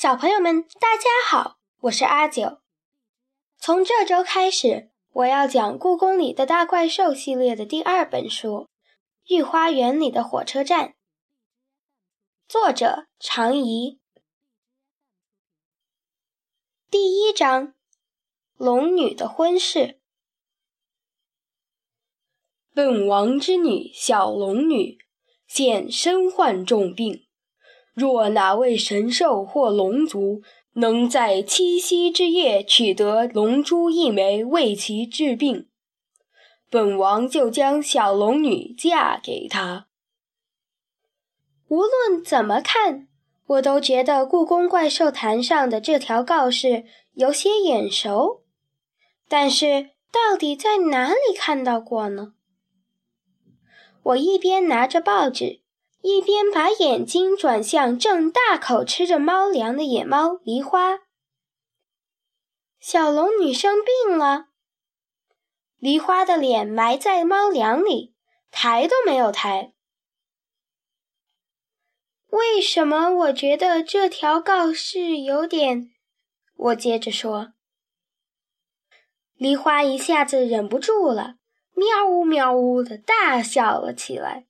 小朋友们，大家好，我是阿九。从这周开始，我要讲《故宫里的大怪兽》系列的第二本书《御花园里的火车站》，作者常怡。第一章：龙女的婚事。本王之女小龙女，现身患重病。若哪位神兽或龙族能在七夕之夜取得龙珠一枚，为其治病，本王就将小龙女嫁给他。无论怎么看，我都觉得故宫怪兽坛上的这条告示有些眼熟，但是到底在哪里看到过呢？我一边拿着报纸。一边把眼睛转向正大口吃着猫粮的野猫梨花，小龙女生病了。梨花的脸埋在猫粮里，抬都没有抬。为什么我觉得这条告示有点……我接着说，梨花一下子忍不住了，喵呜喵呜的大笑了起来。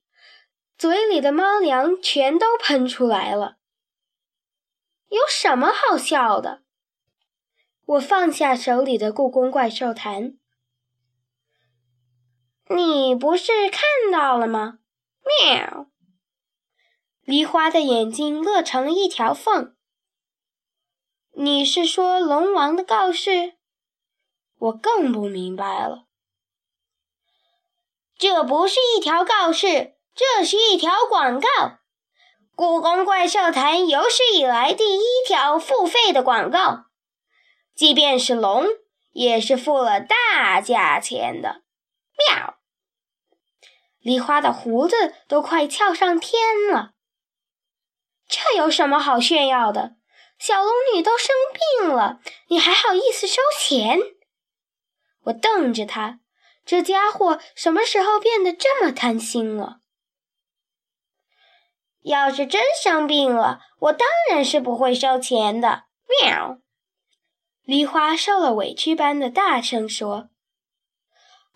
嘴里的猫粮全都喷出来了，有什么好笑的？我放下手里的故宫怪兽坛，你不是看到了吗？喵！梨花的眼睛乐成了一条缝。你是说龙王的告示？我更不明白了。这不是一条告示。这是一条广告，故宫怪兽坛有史以来第一条付费的广告，即便是龙也是付了大价钱的。喵！梨花的胡子都快翘上天了。这有什么好炫耀的？小龙女都生病了，你还好意思收钱？我瞪着他，这家伙什么时候变得这么贪心了？要是真生病了，我当然是不会收钱的。喵！梨花受了委屈般的大声说：“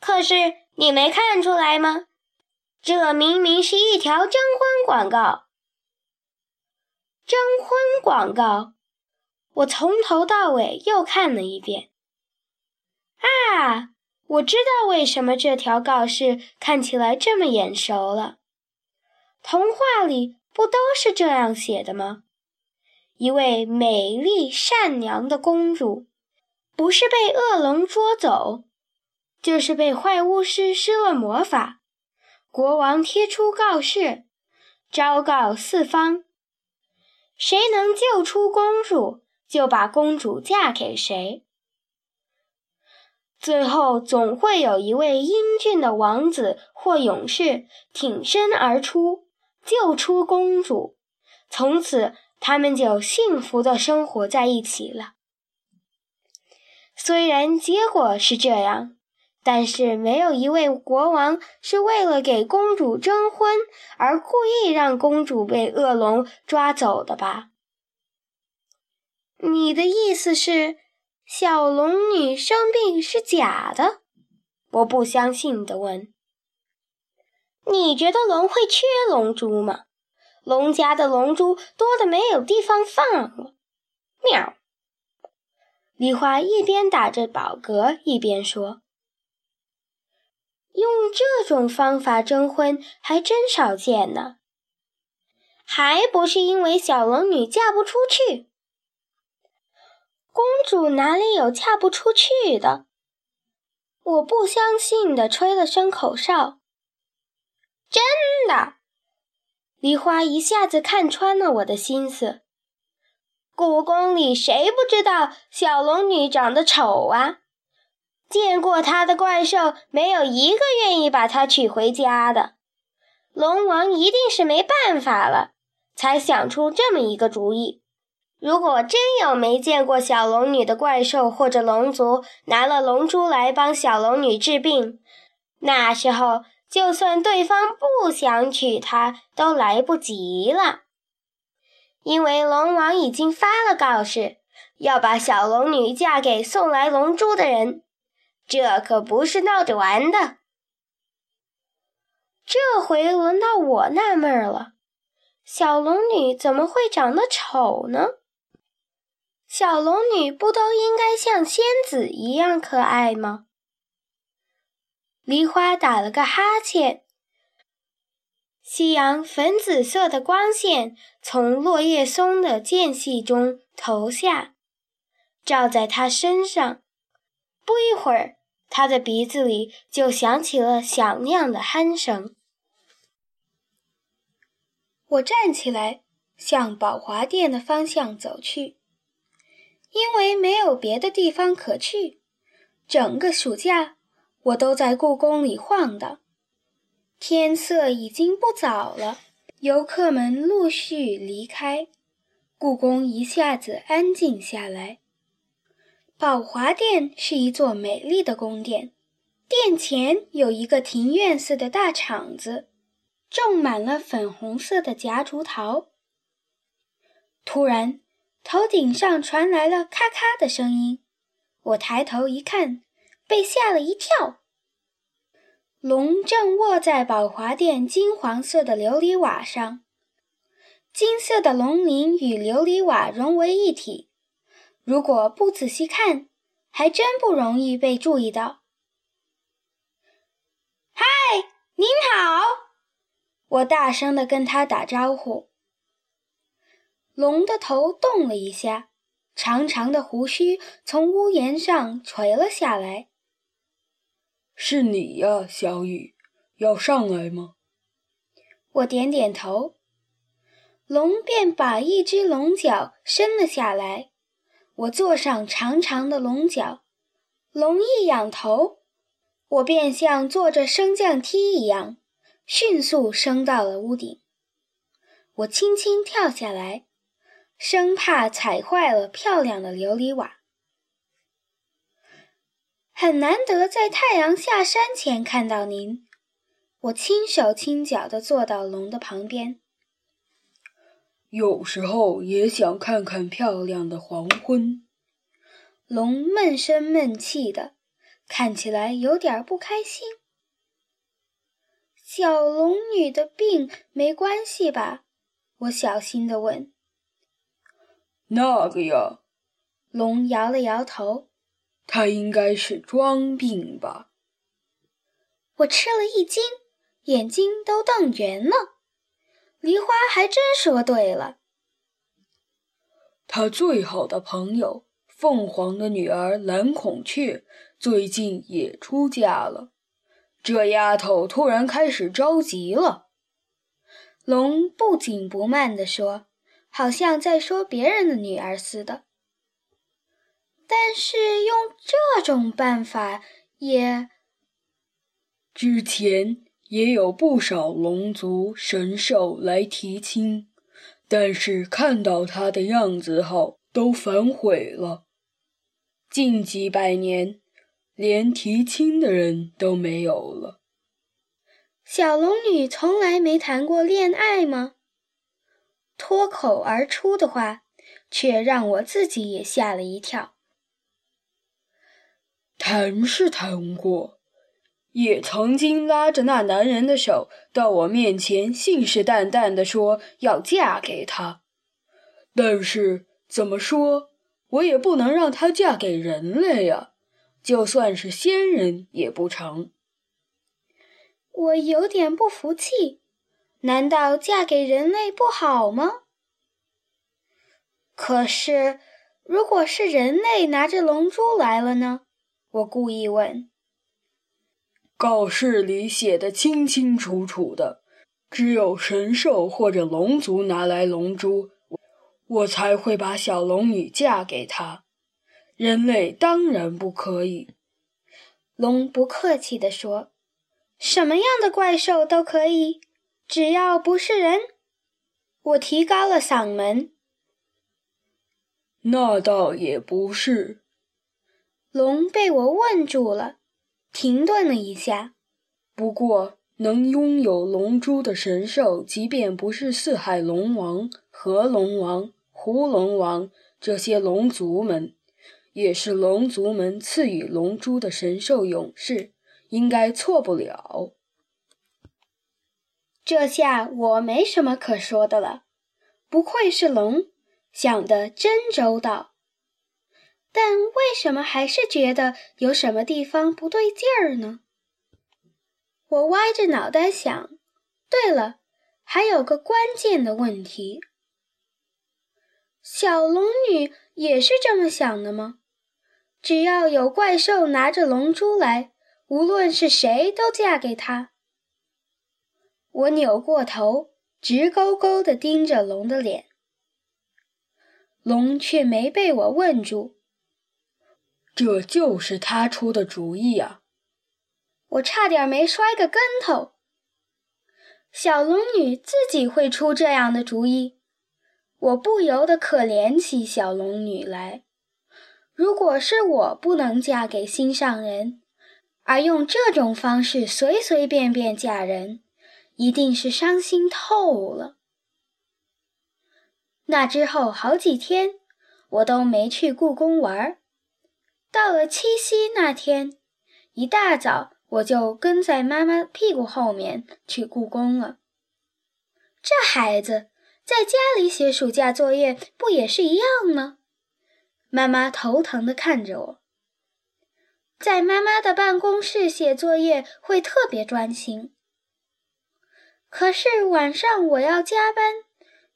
可是你没看出来吗？这明明是一条征婚广告。征婚广告！我从头到尾又看了一遍。啊，我知道为什么这条告示看起来这么眼熟了。”童话里不都是这样写的吗？一位美丽善良的公主，不是被恶龙捉走，就是被坏巫师施了魔法。国王贴出告示，昭告四方：谁能救出公主，就把公主嫁给谁。最后，总会有一位英俊的王子或勇士挺身而出。救出公主，从此他们就幸福的生活在一起了。虽然结果是这样，但是没有一位国王是为了给公主征婚而故意让公主被恶龙抓走的吧？你的意思是，小龙女生病是假的？我不相信的问。你觉得龙会缺龙珠吗？龙家的龙珠多的没有地方放了。喵！梨花一边打着饱嗝，一边说：“用这种方法征婚还真少见呢。还不是因为小龙女嫁不出去？公主哪里有嫁不出去的？我不相信的，吹了声口哨。”真的，梨花一下子看穿了我的心思。故宫里谁不知道小龙女长得丑啊？见过她的怪兽没有一个愿意把她娶回家的。龙王一定是没办法了，才想出这么一个主意。如果真有没见过小龙女的怪兽或者龙族拿了龙珠来帮小龙女治病，那时候。就算对方不想娶她，都来不及了。因为龙王已经发了告示，要把小龙女嫁给送来龙珠的人。这可不是闹着玩的。这回轮到我纳闷了，小龙女怎么会长得丑呢？小龙女不都应该像仙子一样可爱吗？梨花打了个哈欠，夕阳粉紫色的光线从落叶松的间隙中投下，照在他身上。不一会儿，她的鼻子里就响起了响亮的鼾声。我站起来，向宝华殿的方向走去，因为没有别的地方可去。整个暑假，我都在故宫里晃荡。天色已经不早了，游客们陆续离开，故宫一下子安静下来。宝华殿是一座美丽的宫殿，殿前有一个庭院似的大场子。种满了粉红色的夹竹桃。突然，头顶上传来了咔咔的声音。我抬头一看，被吓了一跳。龙正卧在宝华殿金黄色的琉璃瓦上，金色的龙鳞与琉璃瓦融为一体。如果不仔细看，还真不容易被注意到。嗨，您好。我大声地跟他打招呼。龙的头动了一下，长长的胡须从屋檐上垂了下来。是你呀，小雨，要上来吗？我点点头。龙便把一只龙角伸了下来，我坐上长长的龙角。龙一仰头，我便像坐着升降梯一样。迅速升到了屋顶，我轻轻跳下来，生怕踩坏了漂亮的琉璃瓦。很难得在太阳下山前看到您，我轻手轻脚地坐到龙的旁边。有时候也想看看漂亮的黄昏。龙闷声闷气的，看起来有点不开心。小龙女的病没关系吧？我小心地问。那个呀，龙摇了摇头。她应该是装病吧？我吃了一惊，眼睛都瞪圆了。梨花还真说对了。他最好的朋友凤凰的女儿蓝孔雀最近也出嫁了。这丫头突然开始着急了，龙不紧不慢地说，好像在说别人的女儿似的。但是用这种办法也……之前也有不少龙族神兽来提亲，但是看到他的样子后都反悔了。近几百年。连提亲的人都没有了。小龙女从来没谈过恋爱吗？脱口而出的话，却让我自己也吓了一跳。谈是谈过，也曾经拉着那男人的手到我面前，信誓旦旦地说要嫁给他。但是怎么说，我也不能让她嫁给人类呀。就算是仙人也不成。我有点不服气，难道嫁给人类不好吗？可是，如果是人类拿着龙珠来了呢？我故意问。告示里写的清清楚楚的，只有神兽或者龙族拿来龙珠，我才会把小龙女嫁给他。人类当然不可以。龙不客气地说：“什么样的怪兽都可以，只要不是人。”我提高了嗓门。那倒也不是。龙被我问住了，停顿了一下。不过，能拥有龙珠的神兽，即便不是四海龙王。河龙王、狐龙王这些龙族们，也是龙族们赐予龙珠的神兽勇士，应该错不了。这下我没什么可说的了，不愧是龙，想得真周到。但为什么还是觉得有什么地方不对劲儿呢？我歪着脑袋想。对了，还有个关键的问题：小龙女也是这么想的吗？只要有怪兽拿着龙珠来，无论是谁都嫁给他。我扭过头，直勾勾地盯着龙的脸，龙却没被我问住。这就是他出的主意啊！我差点没摔个跟头。小龙女自己会出这样的主意，我不由得可怜起小龙女来。如果是我不能嫁给心上人，而用这种方式随随便便嫁人，一定是伤心透了。那之后好几天，我都没去故宫玩儿。到了七夕那天，一大早我就跟在妈妈屁股后面去故宫了。这孩子在家里写暑假作业不也是一样吗？妈妈头疼地看着我。在妈妈的办公室写作业会特别专心，可是晚上我要加班，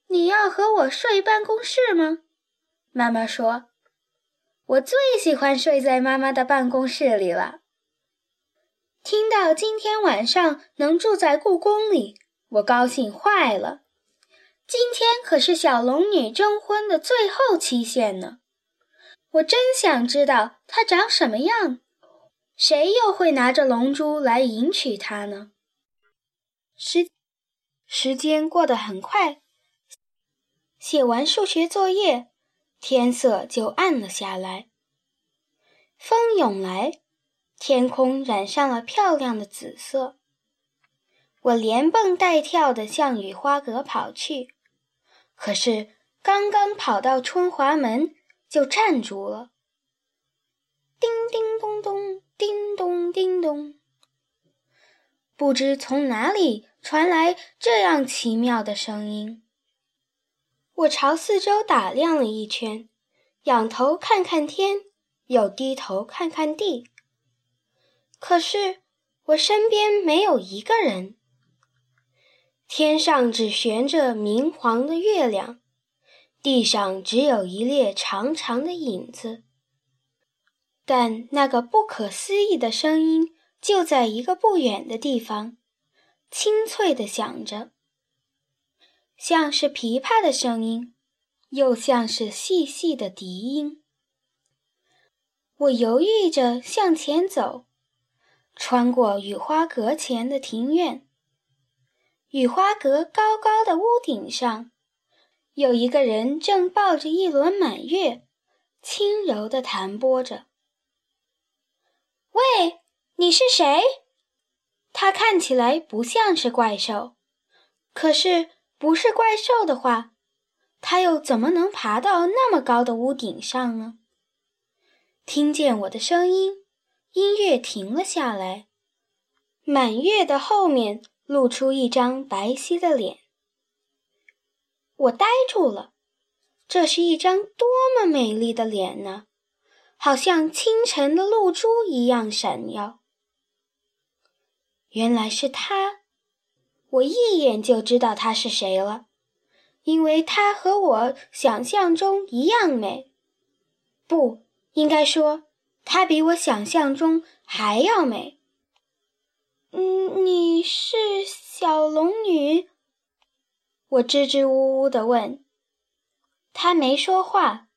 你要和我睡办公室吗？妈妈说。我最喜欢睡在妈妈的办公室里了。听到今天晚上能住在故宫里，我高兴坏了。今天可是小龙女征婚的最后期限呢，我真想知道她长什么样，谁又会拿着龙珠来迎娶她呢？时时间过得很快，写完数学作业。天色就暗了下来，风涌来，天空染上了漂亮的紫色。我连蹦带跳地向雨花阁跑去，可是刚刚跑到春华门，就站住了。叮叮咚咚，叮咚叮咚，不知从哪里传来这样奇妙的声音。我朝四周打量了一圈，仰头看看天，又低头看看地。可是我身边没有一个人，天上只悬着明黄的月亮，地上只有一列长长的影子。但那个不可思议的声音就在一个不远的地方，清脆地响着。像是琵琶的声音，又像是细细的笛音。我犹豫着向前走，穿过雨花阁前的庭院。雨花阁高高的屋顶上，有一个人正抱着一轮满月，轻柔地弹拨着。喂，你是谁？他看起来不像是怪兽，可是。不是怪兽的话，它又怎么能爬到那么高的屋顶上呢？听见我的声音，音乐停了下来，满月的后面露出一张白皙的脸。我呆住了，这是一张多么美丽的脸呢，好像清晨的露珠一样闪耀。原来是他。我一眼就知道她是谁了，因为她和我想象中一样美。不应该说，她比我想象中还要美。嗯，你是小龙女？我支支吾吾地问。她没说话，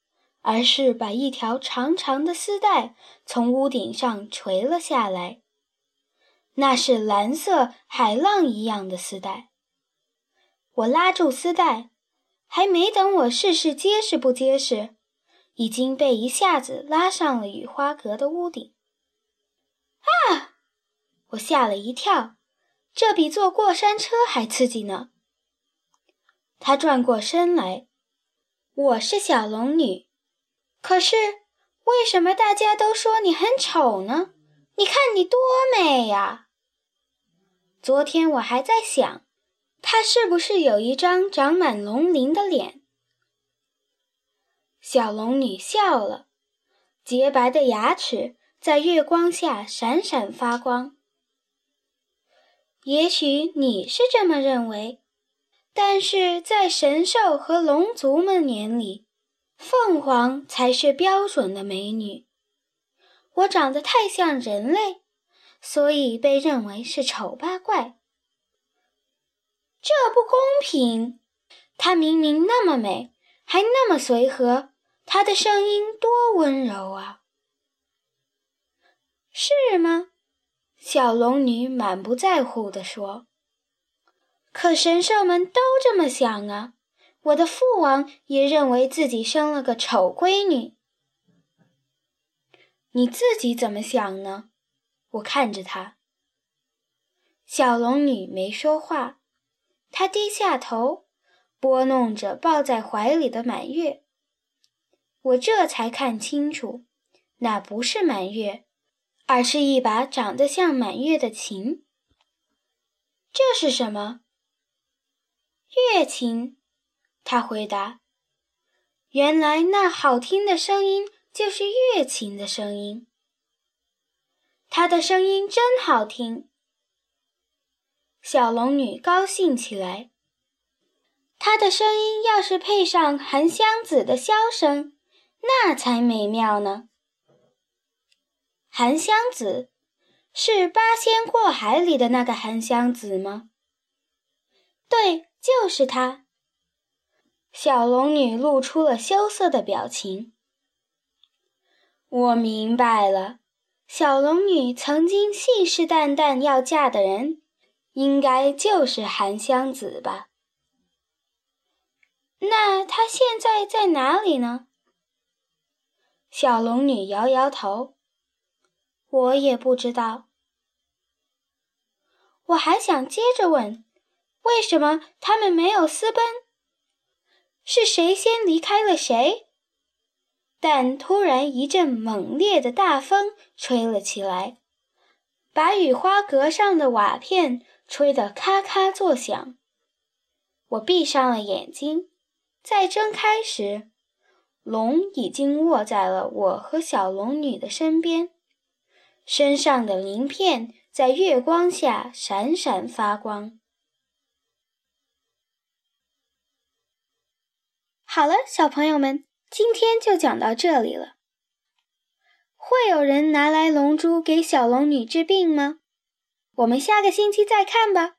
而是把一条长长的丝带从屋顶上垂了下来。那是蓝色海浪一样的丝带。我拉住丝带，还没等我试试结实不结实，已经被一下子拉上了雨花阁的屋顶。啊！我吓了一跳，这比坐过山车还刺激呢。她转过身来：“我是小龙女，可是为什么大家都说你很丑呢？你看你多美呀！昨天我还在想，她是不是有一张长满龙鳞的脸？”小龙女笑了，洁白的牙齿在月光下闪闪发光。也许你是这么认为，但是在神兽和龙族们眼里，凤凰才是标准的美女。我长得太像人类，所以被认为是丑八怪。这不公平！她明明那么美，还那么随和，她的声音多温柔啊！是吗？小龙女满不在乎地说：“可神兽们都这么想啊！我的父王也认为自己生了个丑闺女。你自己怎么想呢？”我看着她。小龙女没说话，她低下头，拨弄着抱在怀里的满月。我这才看清楚，那不是满月。而是一把长得像满月的琴。这是什么？月琴。他回答：“原来那好听的声音就是月琴的声音。它的声音真好听。”小龙女高兴起来。它的声音要是配上含香子的箫声，那才美妙呢。韩湘子是八仙过海里的那个韩湘子吗？对，就是他。小龙女露出了羞涩的表情。我明白了，小龙女曾经信誓旦旦要嫁的人，应该就是韩湘子吧？那他现在在哪里呢？小龙女摇摇头。我也不知道。我还想接着问，为什么他们没有私奔？是谁先离开了谁？但突然一阵猛烈的大风吹了起来，把雨花阁上的瓦片吹得咔咔作响。我闭上了眼睛，再睁开时，龙已经卧在了我和小龙女的身边。身上的鳞片在月光下闪闪发光。好了，小朋友们，今天就讲到这里了。会有人拿来龙珠给小龙女治病吗？我们下个星期再看吧。